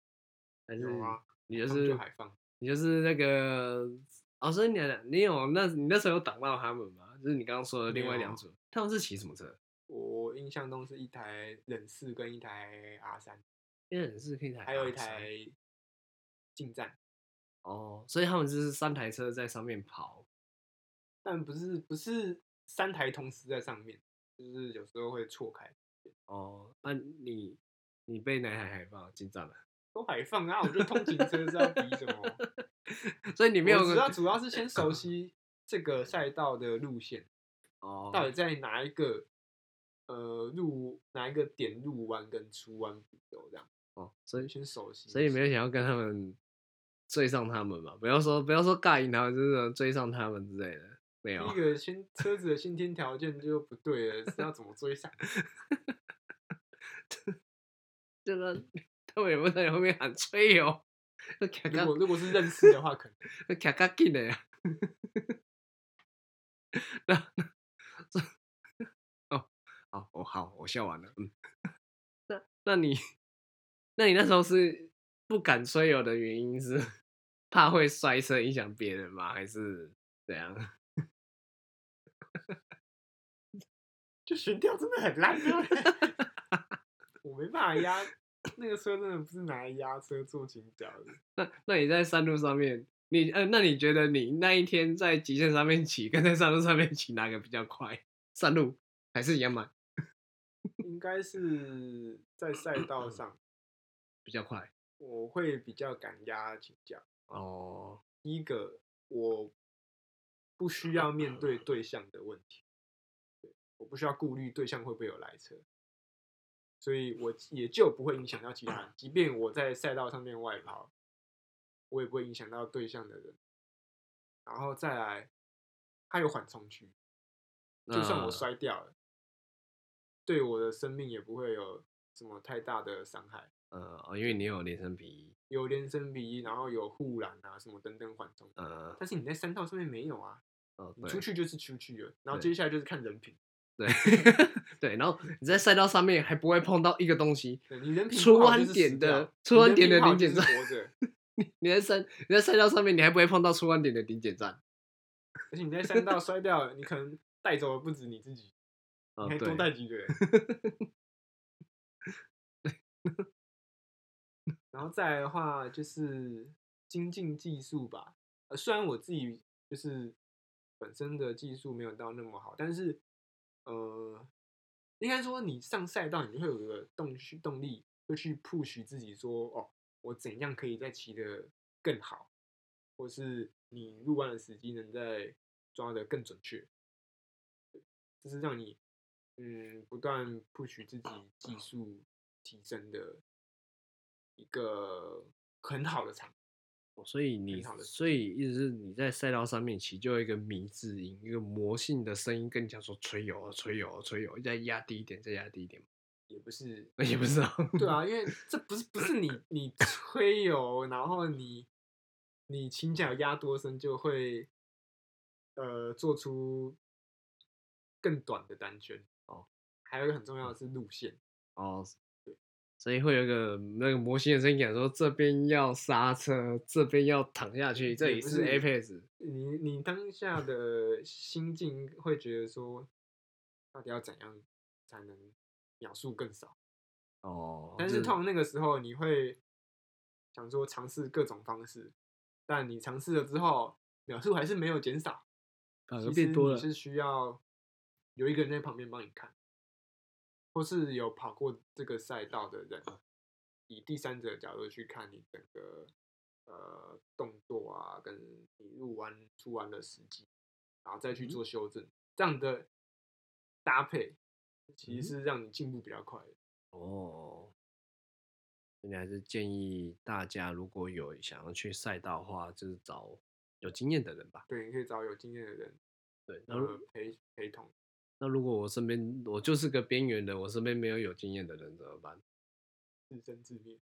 还是有啊，你就是就海放。你就是那个哦，所以你你有那你那时候有挡到他们吗？就是你刚刚说的另外两组，他们是骑什么车？我印象中是一台忍四跟一台 R 三，因为人是可以台，还有一台进站，哦，所以他们就是三台车在上面跑，但不是不是三台同时在上面，就是有时候会错开，哦，那、你你被哪台海报进站了？都海放啊！我觉得通勤车是要比什么？所以你没有我主要主要是先熟悉这个赛道的路线，哦，到底在哪一个呃入哪一个点入弯跟出弯比较这样，哦，所以先熟悉。所以没有想要跟他们追上他们嘛，不要说不要说尬赢他们，就是追上他们之类的，没有第一。个先车子的先天条件就不对了，是要怎么追上？这个他们有没有在你后面喊吹哦？如果如果是认识的话，可能那卡卡进的呀。那这哦，好，我好，我笑完了。嗯，那那你那你那时候是不敢吹油的原因是怕会摔车影响别人吗？还是怎样？就悬吊真的很烂啊，我没办法压那个车，真的不是拿来压车做倾角的。那那你在山路上面，你呃，那你觉得你那一天在极限上面骑，跟在山路上面骑哪个比较快？山路还是野马应该是在赛道上，比较快？我会比较敢压倾角。哦，第一个，我不需要面对对象的问题，我不需要顾虑对象会不会有来车，所以我也就不会影响到其他人。即便我在赛道上面外跑，我也不会影响到对象的人。然后再来，它有缓冲区，就算我摔掉了，对我的生命也不会有什么太大的伤害。呃，哦因为你有连身皮衣，有连身皮衣，然后有护栏啊，什么等等缓冲。呃，但是你在山道上面没有啊，哦，你出去就是出去了，然后接下来就是看人品。对 对，然后你在赛道上面还不会碰到一个东西，对你人品出弯点的出弯点的你人品不好就是临检站你在赛你在赛道上面，你还不会碰到出弯点的顶检站。而且你在山道摔掉了，你可能带走的不止你自己，哦，你还多带几个人。然后再来的话就是精进技术吧，呃，虽然我自己就是本身的技术没有到那么好，但是呃，应该说你上赛道你会有一个动需动力，会去 push 自己说，哦，我怎样可以再骑得更好，或是你入弯的时机能再抓得更准确，对这是让你嗯不断 push 自己技术提升的一个很好的场。哦所以你所以意思是你在赛道上面骑，就有一个迷之音，一个魔性的声音跟你讲说吹油啊，吹油啊，吹油，再压低一点，再压低一点。也不是 也不是啊，对啊，因为这不是不是你你吹油，然后你你倾角压多深就会呃做出更短的单圈哦。还有一个很重要的是路线，哦，所以会有一个那个模型的声音讲说这边要刹车，这边要躺下去，这里是 Apex。你你当下的心境会觉得说，到底要怎样才能秒数更少？哦，但是通常那个时候你会想说尝试各种方式，但你尝试了之后，秒数还是没有减少，其实变多了。你是需要有一个人在旁边帮你看，或是有跑过这个赛道的人，以第三者的角度去看你整个呃动作啊，跟你入弯出弯的时机，然后再去嗯做修正，这样的搭配其嗯实是让你进步比较快的。哦，你还是建议大家如果有想要去赛道的话，就是找有经验的人吧。对，你可以找有经验的人对，那如呃陪陪同。那如果我身边我就是个边缘人，我身边没有有经验的人怎么办？自生自灭。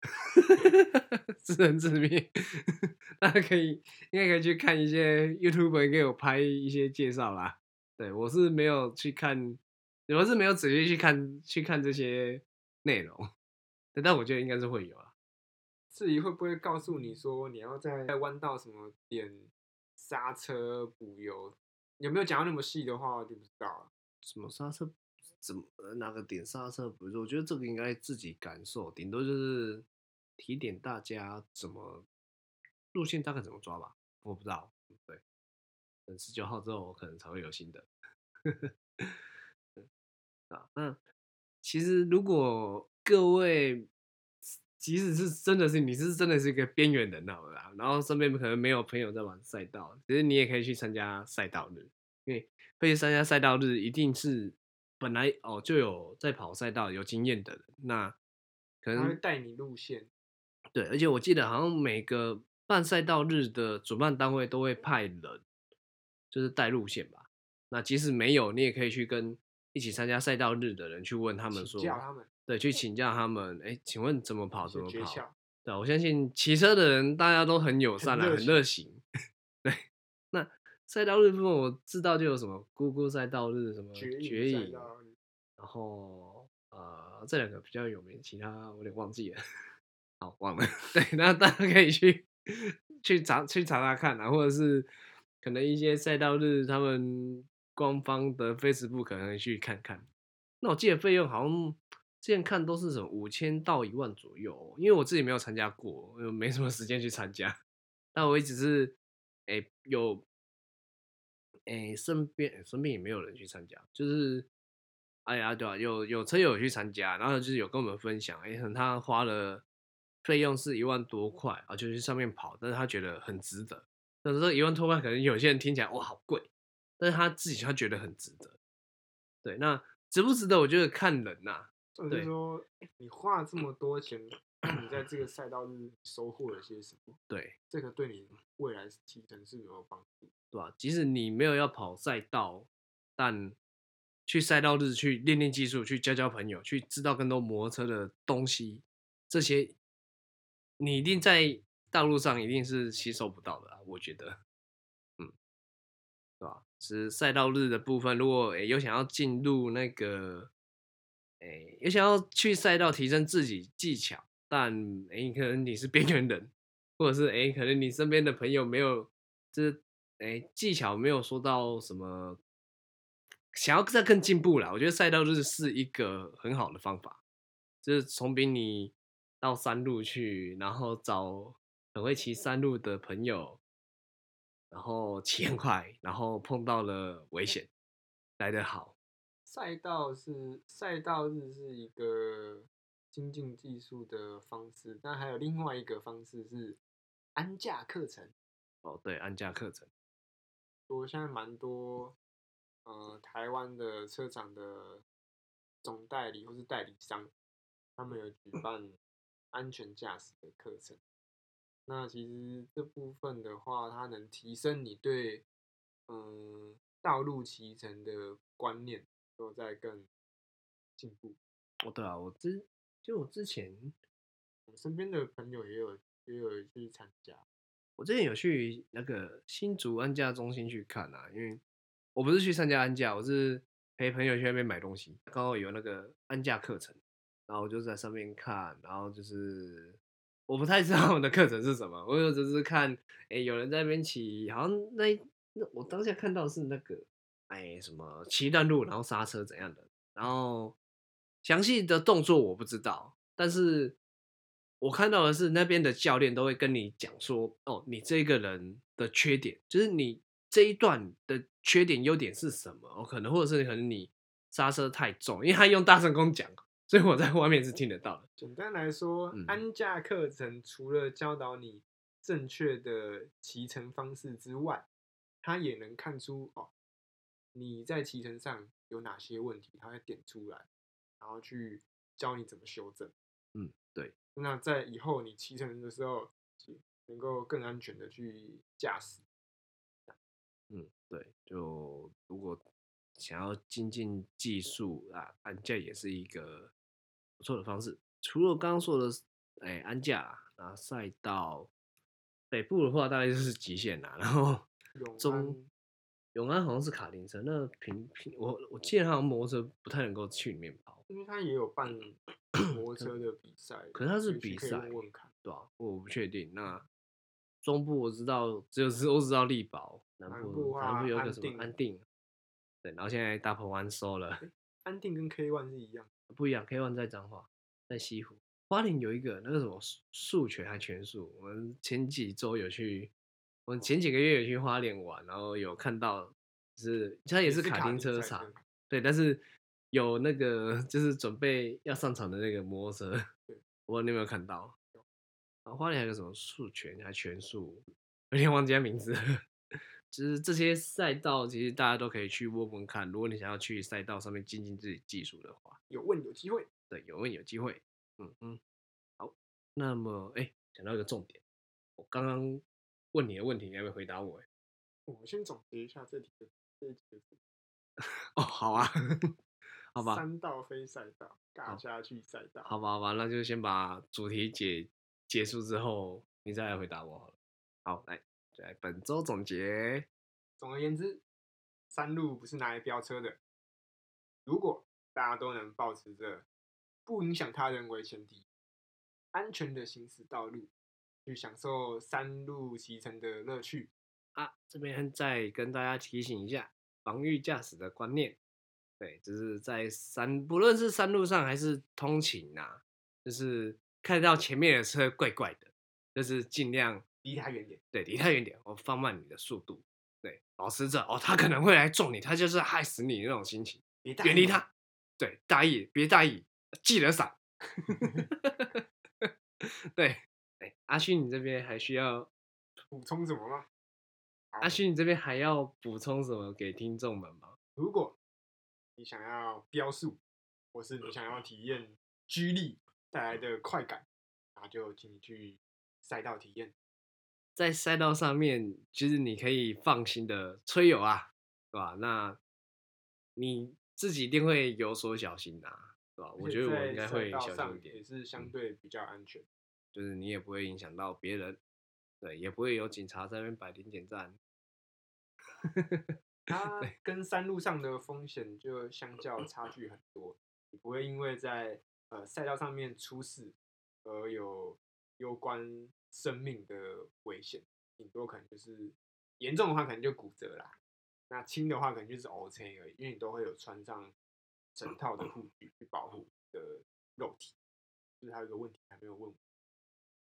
自生自灭。大家可以应该可以去看一些 YouTube 给我拍一些介绍啦。对我是没有去看，我是没有仔细去看去看这些内容，对但我觉得应该是会有啊。至于会不会告诉你说你要在在弯道什么点刹车补油，有没有讲到那么细的话，我就不知道了。什么刹车怎么哪个点刹车不是？我觉得这个应该自己感受，顶多就是提点大家怎么路线大概怎么抓吧，我不知道。对，等十九号之后，我可能才会有新的。啊，那其实如果各位即使是真的是你是真的是一个边缘人好了，然后身边可能没有朋友在玩赛道，其实你也可以去参加赛道日，因为会去参加赛道日，一定是本来哦就有在跑赛道有经验的人，那可能他会带你路线，对，而且我记得好像每个办赛道日的主办单位都会派人，就是带路线吧。那即使没有，你也可以去跟一起参加赛道日的人去问他们说，请教他们对，去请教他们，哎，请问怎么跑？怎么跑？对啊，我相信骑车的人大家都很友善啦，很热情。赛道日部分我知道就有什么姑姑赛道日，什么绝绝影，然后呃这两个比较有名，其他我有点忘记了，好忘了。对，那大家可以去去查去查查看啊，或者是可能一些赛道日他们官方的 Facebook 可能去看看。那我记得费用好像之前看都是什么五千到一万左右哦，因为我自己没有参加过，呃没什么时间去参加。但我一直是诶、有诶身边身边也没有人去参加，就是哎呀对啊，有有车友去参加，然后就是有跟我们分享，哎、他花了费用是一万多块啊，就去上面跑，但是他觉得很值得。但是这一万多块可能有些人听起来哇好贵，但是他自己他觉得很值得。对，那值不值得？我觉得看人呐、或者对是说你花了这么多钱，那你在这个赛道日收获了些什么？对这个对你未来提升是有帮助。对吧、即使你没有要跑赛道，但去赛道日去练练技术，去交交朋友，去知道更多摩托车的东西，这些你一定在道路上一定是吸收不到的啊，我觉得，嗯，对吧？是赛道日的部分，如果诶有想要进入那个，诶有想要去赛道提升自己技巧，但诶可能你是边缘人，或者是诶可能你身边的朋友没有，就是诶技巧没有说到什么，想要再更进步啦，我觉得赛道日是一个很好的方法，就是从比你到山路去，然后找很会骑山路的朋友，然后骑很快，然后碰到了危险，来得好。赛道是赛道日是一个精进技术的方式，但还有另外一个方式是安驾课程。哦，对，安驾课程，我现在蛮多呃台湾的车厂的总代理或是代理商，他们有举办安全驾驶的课程。那其实这部分的话，它能提升你对嗯道路骑乘的观念，都在更进步。哦，对啊，我之就我之前我身边的朋友也有也有去参加，我之前有去那个新竹安驾中心去看啊，因为我不是去参加安驾，我是陪朋友去那边买东西，刚好有那个安驾课程，然后我就在上面看，然后就是我不太知道他们的课程是什么，我就只是看，哎、有人在那边骑，好像那那我当下看到是那个，哎，什么骑段路，然后刹车怎样的，然后详细的动作我不知道，但是我看到的是那边的教练都会跟你讲说，哦，你这个人的缺点，就是你这一段的缺点、优点是什么？哦，可能或者是可能你刹车太重，因为他用大声公讲，所以我在外面是听得到的。简单来说，嗯安驾课程除了教导你正确的骑乘方式之外，他也能看出哦你在骑乘上有哪些问题，他会点出来，然后去教你怎么修正。嗯，对，那在以后你骑乘的时候，能够更安全的去驾驶。嗯，对，就如果想要精进技术啊，安驾也是一个不错的方式。除了刚刚说的，哎，安驾啊，然后赛道北部的话，大概就是极限啦，然后永中安永安好像是卡丁车，那平平我我记得好像摩托车不太能够去里面跑，因为他也有办 摩托车的比赛，可是他是比赛问问看。对吧、我不确定。那中部我知道，只有只我知道力宝，南部南部南啊部有个什么安定安定，对，然后现在大鹏湾收了，安定跟 K One 是一样，不一样，K One 在彰化，在西湖，花莲有一个那个什么速速拳还拳术，我们前几周有去，我们前几个月有去花莲玩，然后有看到，就是它也是卡丁车场，对，但是有那个就是准备要上场的那个摩托车，我你有没有看到？啊，花莲还有个什么速拳还拳速，有点忘记他名字了。就是这些赛道，其实大家都可以去问问看。如果你想要去赛道上面精进自己技术的话，有问有机会。对，有问有机会。嗯嗯，好。那么，哎、讲到一个重点，我刚刚问你的问题，你还没回答我哎。我先总结一下这题的这一题的 哦，好啊，好吧，三道非赛道，尬下去赛道。好吧，好吧，那就先把主题解结束之后，你再来回答我好了。好，来，来本周总结。总而言之，山路不是拿来飙车的。如果大家都能保持着不影响他人为前提，安全的行驶道路，去享受山路骑乘的乐趣。啊，这边再跟大家提醒一下防御驾驶的观念。对，就是在山，不论是山路上还是通勤啊，就是看到前面的车怪怪的，就是尽量离他远点。对，离他远点，我放慢你的速度。对，保持着哦，他可能会来撞你，他就是害死你那种心情，远离他。对，大意别大意，记得闪。对，哎，阿勋，你这边还需要补充什么吗？阿勋，你这边还要补充什么给听众们吗？如果你想要飙速，或是你想要体验居力带来的快感，那就请你去赛道体验。在赛道上面，其实你可以放心的吹油啊，对吧？那你自己一定会有所小心的，对吧？我觉得我应该会小心一点，也是相对比较安全，就是你也不会影响到别人，对，也不会有警察在那边摆零检站。它跟山路上的风险就相较差距很多，你不会因为在呃赛道上面出事而有攸关生命的危险，顶多可能就是严重的话可能就骨折啦，那轻的话可能就是 OK 而已，因为你都会有穿上整套的护具去保护的肉体。就是还有一个问题还没有问我，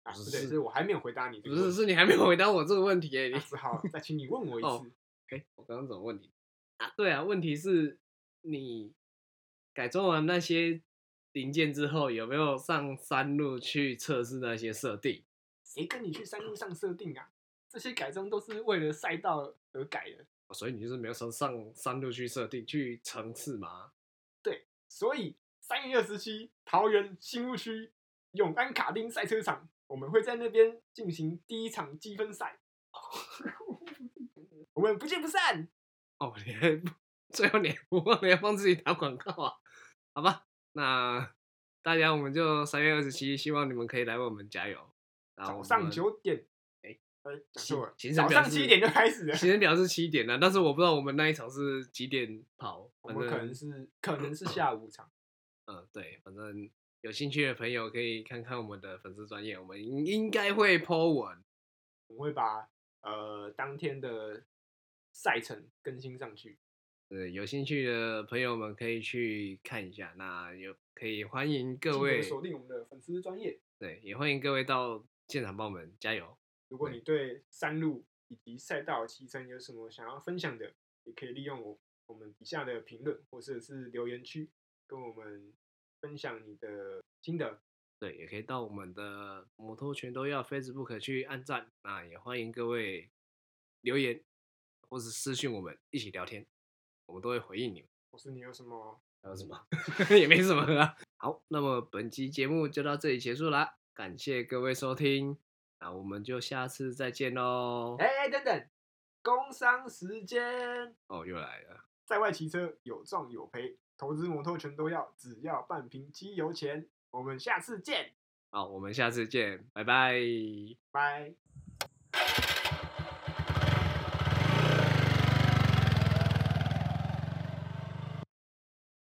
啊，不对，是我还没有回答你，不是，是你还没有回答我这个问题哎，只好再请你问我一次。哎，我刚刚怎么问你啊？对啊，问题是你改装完那些零件之后，有没有上山路去测试那些设定？谁跟你去山路上设定啊？这些改装都是为了赛道而改的，所以你就是没有上上山路去设定去尝试吗？对，所以三月二十七，桃园新屋区永安卡丁赛车场，我们会在那边进行第一场积分赛。我们不见不散。哦，你还最后你不忘了要帮自己打广告啊？好吧，那大家我们就三月二十七，希望你们可以来为我们加油。早上九点，哎哎，错，早上七点就开始了。行程表是七点的，但是我不知道我们那一场是几点跑。我们可能是可能是 下午场。嗯，对，反正有兴趣的朋友可以看看我们的粉丝专业，我们应应该会 po 文，我会把呃当天的。赛程更新上去，对，有兴趣的朋友们可以去看一下。那有可以欢迎各位锁定我们的粉丝专业，对，也欢迎各位到现场帮我们加油。如果你对山路以及赛道骑乘有什么想要分享的，也可以利用我我们底下的评论或者是留言区跟我们分享你的心得。对，也可以到我们的摩托全都要 Facebook 去按赞。那也欢迎各位留言。或是私信我们一起聊天，我们都会回应你们。我是你有什么？还有什么？也没什么啊。好，那么本期节目就到这里结束啦，感谢各位收听，那我们就下次再见喽。哎，等等，工商时间哦，又来了。在外骑车有撞有赔，投资摩托全都要，只要半瓶机油钱。我们下次见。好，我们下次见，拜拜，拜。